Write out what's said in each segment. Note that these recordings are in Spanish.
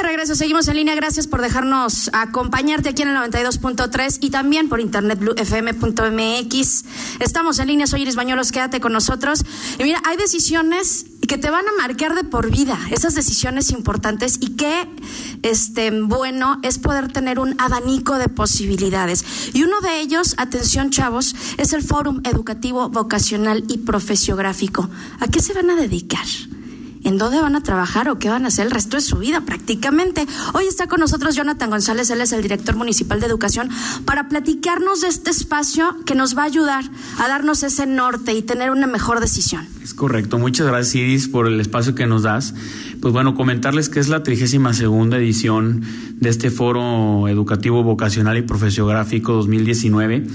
De regreso, seguimos en línea. Gracias por dejarnos acompañarte aquí en el 92.3 y también por internet. Estamos en línea, soy Iris Bañuelos, quédate con nosotros. Y mira, hay decisiones que te van a marcar de por vida, esas decisiones importantes y qué este, bueno es poder tener un abanico de posibilidades. Y uno de ellos, atención chavos, es el Fórum Educativo Vocacional y Profesiográfico. ¿A qué se van a dedicar? En dónde van a trabajar o qué van a hacer el resto de su vida prácticamente. Hoy está con nosotros Jonathan González, él es el director municipal de educación, para platicarnos de este espacio que nos va a ayudar a darnos ese norte y tener una mejor decisión. Es correcto, muchas gracias Iris por el espacio que nos das. Pues bueno, comentarles que es la 32 segunda edición de este foro educativo vocacional y profesiográfico 2019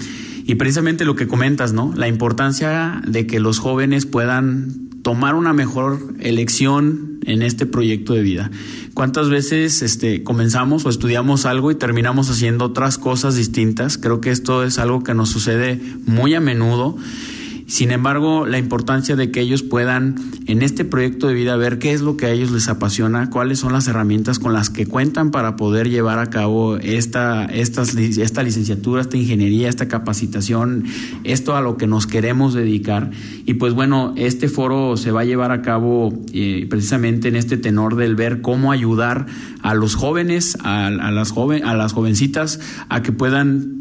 y precisamente lo que comentas, ¿no? La importancia de que los jóvenes puedan tomar una mejor elección en este proyecto de vida. ¿Cuántas veces este, comenzamos o estudiamos algo y terminamos haciendo otras cosas distintas? Creo que esto es algo que nos sucede muy a menudo sin embargo, la importancia de que ellos puedan en este proyecto de vida ver qué es lo que a ellos les apasiona, cuáles son las herramientas con las que cuentan para poder llevar a cabo esta, esta licenciatura, esta ingeniería, esta capacitación, esto a lo que nos queremos dedicar. Y pues bueno, este foro se va a llevar a cabo eh, precisamente en este tenor del ver cómo ayudar a los jóvenes, a, las, joven, a las jovencitas, a que puedan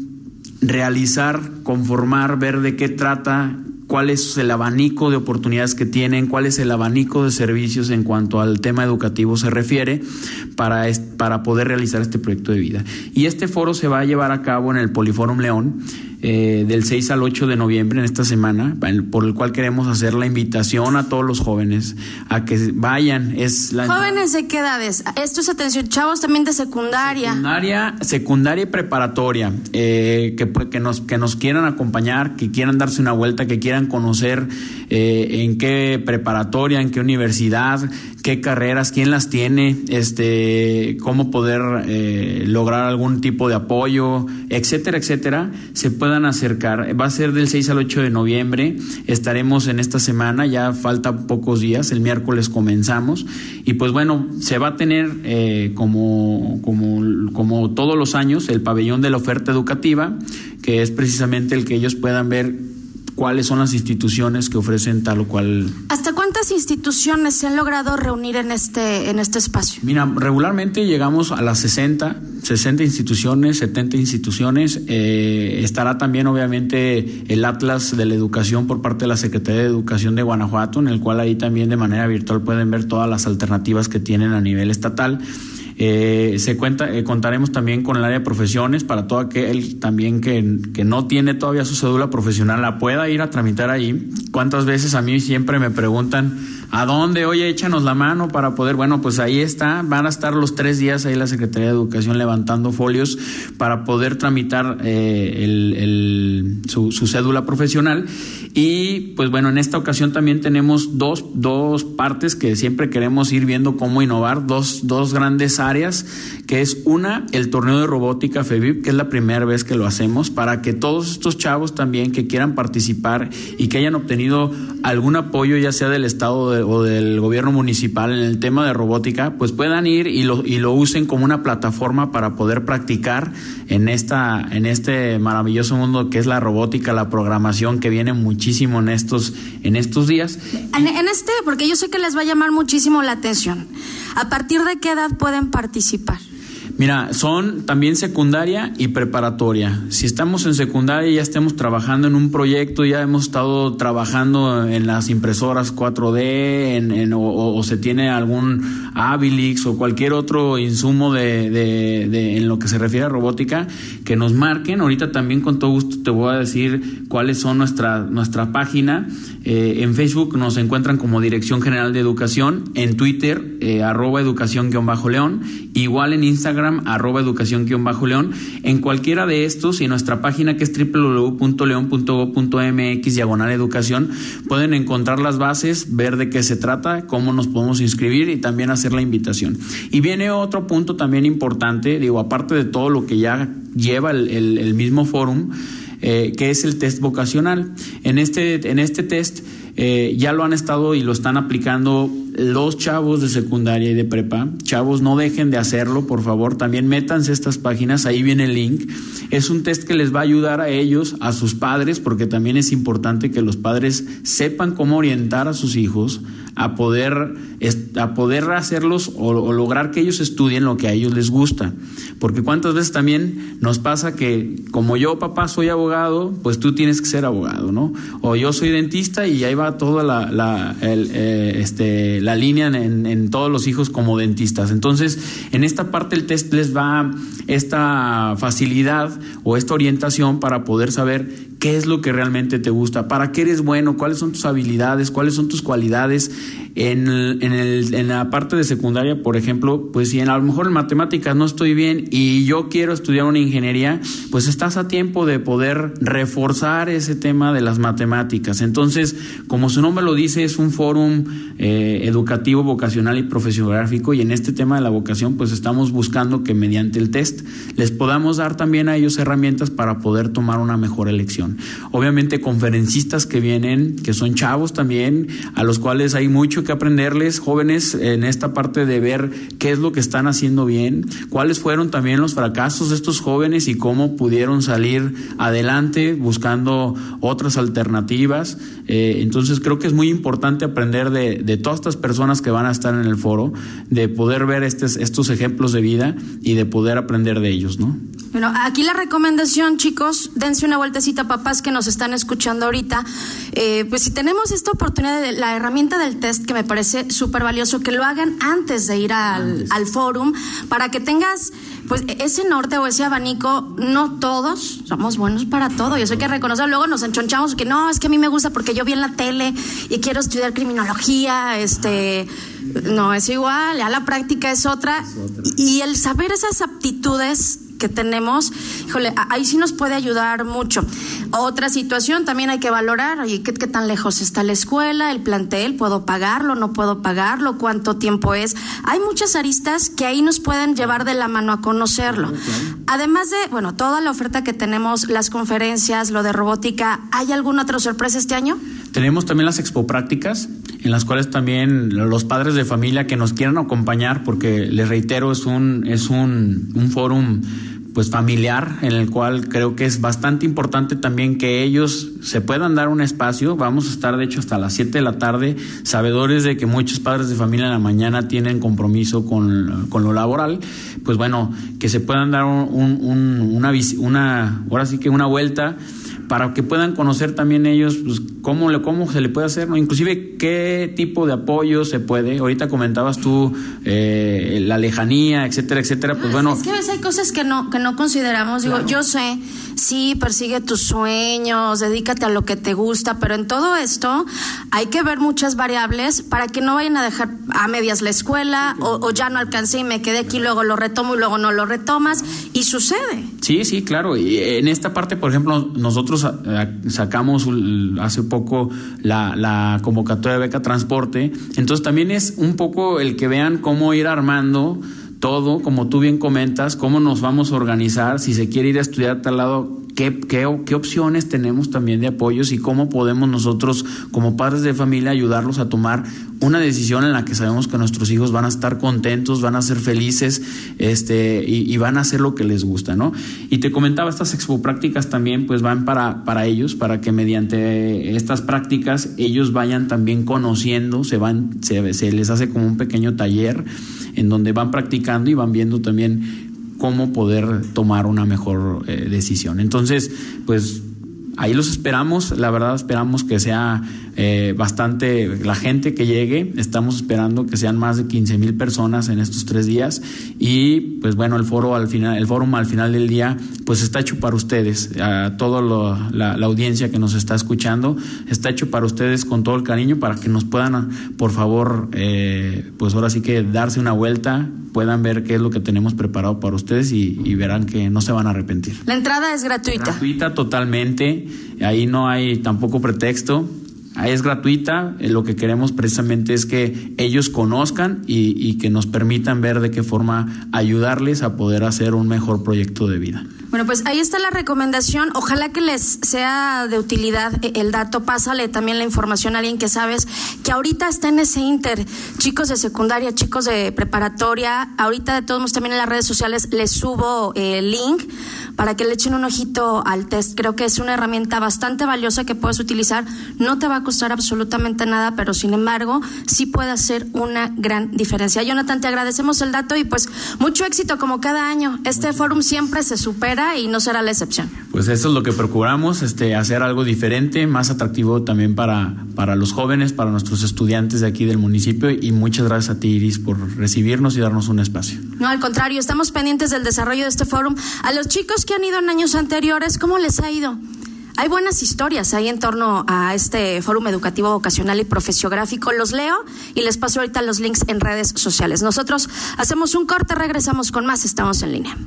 realizar, conformar, ver de qué trata cuál es el abanico de oportunidades que tienen, cuál es el abanico de servicios en cuanto al tema educativo se refiere para, para poder realizar este proyecto de vida. Y este foro se va a llevar a cabo en el Poliforum León eh, del 6 al 8 de noviembre en esta semana, por el cual queremos hacer la invitación a todos los jóvenes a que vayan. Es la ¿Jóvenes de qué edades? Esto es atención, chavos también de secundaria. Secundaria, secundaria y preparatoria, eh, que, que, nos, que nos quieran acompañar, que quieran darse una vuelta, que quieran conocer eh, en qué preparatoria, en qué universidad, qué carreras, quién las tiene, este, cómo poder eh, lograr algún tipo de apoyo, etcétera, etcétera, se puedan acercar. Va a ser del 6 al 8 de noviembre, estaremos en esta semana, ya falta pocos días, el miércoles comenzamos, y pues bueno, se va a tener eh, como, como, como todos los años el pabellón de la oferta educativa, que es precisamente el que ellos puedan ver cuáles son las instituciones que ofrecen tal o cual. ¿Hasta cuántas instituciones se han logrado reunir en este, en este espacio? Mira, regularmente llegamos a las 60, 60 instituciones, 70 instituciones. Eh, estará también, obviamente, el Atlas de la Educación por parte de la Secretaría de Educación de Guanajuato, en el cual ahí también de manera virtual pueden ver todas las alternativas que tienen a nivel estatal. Eh, se cuenta, eh, contaremos también con el área de profesiones para todo aquel también que, que, no tiene todavía su cédula profesional, la pueda ir a tramitar ahí. ¿Cuántas veces a mí siempre me preguntan, ¿a dónde? Oye, échanos la mano para poder. Bueno, pues ahí está. Van a estar los tres días ahí la Secretaría de Educación levantando folios para poder tramitar eh, su, cédula profesional. Y pues bueno, en esta ocasión también tenemos dos, dos partes que siempre queremos ir viendo cómo innovar, dos, dos grandes áreas, que es una, el torneo de robótica FEBIP, que es la primera vez que lo hacemos, para que todos estos chavos también que quieran participar y que hayan obtenido algún apoyo, ya sea del Estado o del gobierno municipal en el tema de robótica, pues puedan ir y lo, y lo usen como una plataforma para poder practicar en, esta, en este maravilloso mundo que es la robótica, la programación, que viene muchísimo en estos, en estos días. En, en este, porque yo sé que les va a llamar muchísimo la atención. ¿A partir de qué edad pueden participar? Mira, son también secundaria y preparatoria. Si estamos en secundaria ya estemos trabajando en un proyecto, ya hemos estado trabajando en las impresoras 4D en, o, se tiene algún Abilix o cualquier otro insumo de, en lo que se refiere a robótica, que nos marquen. Ahorita también con todo gusto te voy a decir cuáles son nuestra, nuestra página. Eh, en Facebook nos encuentran como Dirección General de Educación, en Twitter eh, arroba educación-león, igual en Instagram arroba educación-león, en cualquiera de estos y nuestra página que es www.león.go.mx diagonal educación, pueden encontrar las bases, ver de qué se trata, cómo nos podemos inscribir y también hacer la invitación. Y viene otro punto también importante, digo, aparte de todo lo que ya lleva el, mismo fórum, eh, que es el test vocacional. En este, en este test eh, ya lo han estado y lo están aplicando los chavos de secundaria y de prepa. Chavos, no dejen de hacerlo, por favor. También métanse estas páginas, ahí viene el link. Es un test que les va a ayudar a ellos, a sus padres, porque también es importante que los padres sepan cómo orientar a sus hijos a poder, a poder hacerlos o, lograr que ellos estudien lo que a ellos les gusta. Porque cuántas veces también nos pasa que como yo, papá, soy abogado, pues tú tienes que ser abogado, ¿no? O yo soy dentista y ahí va toda la, la, eh, este, la línea en, en, todos los hijos como dentistas. Entonces, en esta parte el test les va esta facilidad o esta orientación para poder saber qué es lo que realmente te gusta, para qué eres bueno, cuáles son tus habilidades, cuáles son tus cualidades. En, en, el, en la parte de secundaria, por ejemplo, pues si en, a lo mejor en matemáticas no estoy bien y yo quiero estudiar una ingeniería, pues estás a tiempo de poder reforzar ese tema de las matemáticas. Entonces, como su nombre lo dice, es un fórum eh, educativo, vocacional y profesionográfico y en este tema de la vocación, pues estamos buscando que mediante el test les podamos dar también a ellos herramientas para poder tomar una mejor elección. Obviamente conferencistas que vienen, que son chavos también, a los cuales hay mucho que aprenderles, jóvenes, en esta parte de ver qué es lo que están haciendo bien, cuáles fueron también los fracasos de estos jóvenes y cómo pudieron salir adelante buscando otras alternativas. Eh, entonces creo que es muy importante aprender de, de, todas estas personas que van a estar en el foro, de poder ver estos, estos ejemplos de vida y de poder aprender de ellos, ¿no? Bueno, aquí la recomendación, chicos, dense una vueltecita, papás que nos están escuchando ahorita. Eh, pues si tenemos esta oportunidad de la herramienta del test, que me parece súper valioso, que lo hagan antes de ir al, al forum, para que tengas pues ese norte o ese abanico, no todos somos buenos para todo. Y eso hay que reconocer. Luego nos enchonchamos que no, es que a mí me gusta porque yo vi en la tele y quiero estudiar criminología. Este, no es igual, ya la práctica es otra. Y el saber esas aptitudes que tenemos, híjole, ahí sí nos puede ayudar mucho. Otra situación también hay que valorar, oye, ¿qué, ¿qué, tan lejos está la escuela, el plantel? ¿Puedo pagarlo? ¿No puedo pagarlo? ¿Cuánto tiempo es? Hay muchas aristas que ahí nos pueden llevar de la mano a conocerlo. Además de, bueno, toda la oferta que tenemos, las conferencias, lo de robótica, ¿hay alguna otra sorpresa este año? Tenemos también las expo prácticas, en las cuales también los padres de familia que nos quieran acompañar, porque les reitero, es un, es un, un fórum pues familiar en el cual creo que es bastante importante también que ellos se puedan dar un espacio. Vamos a estar de hecho hasta las 7 de la tarde, sabedores de que muchos padres de familia en la mañana tienen compromiso con, con lo laboral, pues bueno, que se puedan dar un, un, una, una, ahora sí que una vuelta para que puedan conocer también ellos pues, cómo, cómo se le puede hacer, ¿no? inclusive qué tipo de apoyo se puede. Ahorita comentabas tú eh, la lejanía, etcétera, etcétera. Pues bueno. Es que a veces hay cosas que no, que no consideramos. Digo, yo sé, sí, persigue tus sueños, dedícate a lo que te gusta, pero en todo esto hay que ver muchas variables para que no vayan a dejar a medias la escuela o, o ya no alcancé y me quedé aquí, luego lo retomo y luego no lo retomas. Y sucede. Sí, sí, claro. Y en esta parte, por ejemplo, nosotros sacamos hace poco la, la convocatoria de beca transporte. Entonces también es un poco el que vean cómo ir armando todo, como tú bien comentas, cómo nos vamos a organizar, si se quiere ir a estudiar a tal lado, qué, qué, opciones tenemos también de apoyos y cómo podemos nosotros como padres de familia ayudarlos a tomar una decisión en la que sabemos que nuestros hijos van a estar contentos, van a ser felices este, y, van a hacer lo que les gusta, ¿no? Y te comentaba, estas expo prácticas también pues van para, para ellos, para que mediante estas prácticas ellos vayan también conociendo, se, van, se, se les hace como un pequeño taller en donde van practicando y van viendo también cómo poder tomar una mejor eh, decisión. Entonces, pues ahí los esperamos, la verdad esperamos que sea eh, bastante la gente que llegue, estamos esperando que sean más de 15 mil personas en estos tres días y pues bueno, el foro al final, el foro al final del día pues está hecho para ustedes, a toda la, audiencia que nos está escuchando, está hecho para ustedes con todo el cariño para que nos puedan por favor eh, pues ahora sí que darse una vuelta, puedan ver qué es lo que tenemos preparado para ustedes y, y verán que no se van a arrepentir. La entrada es gratuita. Gratuita totalmente, ahí no hay tampoco pretexto es gratuita, eh, lo que queremos precisamente es que ellos conozcan y, que nos permitan ver de qué forma ayudarles a poder hacer un mejor proyecto de vida. Bueno, pues ahí está la recomendación. Ojalá que les sea de utilidad eh, el dato. Pásale también la información a alguien que sabes que ahorita está en ese inter. Chicos de secundaria, chicos de preparatoria. Ahorita de todos modos también en las redes sociales les subo el link para que le echen un ojito al test. Creo que es una herramienta bastante valiosa que puedes utilizar. No te va a costar absolutamente nada, pero sin embargo sí puede hacer una gran diferencia. Jonathan, te agradecemos el dato y pues mucho éxito como cada año. Este fórum siempre se supera y no será la excepción. Pues eso es lo que procuramos, este, hacer algo diferente, más atractivo también para, para los jóvenes, para nuestros estudiantes de aquí del municipio y muchas gracias a ti Iris por recibirnos y darnos un espacio. No, al contrario, estamos pendientes del desarrollo de este fórum. A los chicos que han ido en años anteriores, ¿cómo les ha ido? Hay buenas historias ahí en torno a este fórum educativo vocacional y profesiográfico. Los leo y les paso ahorita los links en redes sociales. Nosotros hacemos un corte, regresamos con más. Estamos en línea.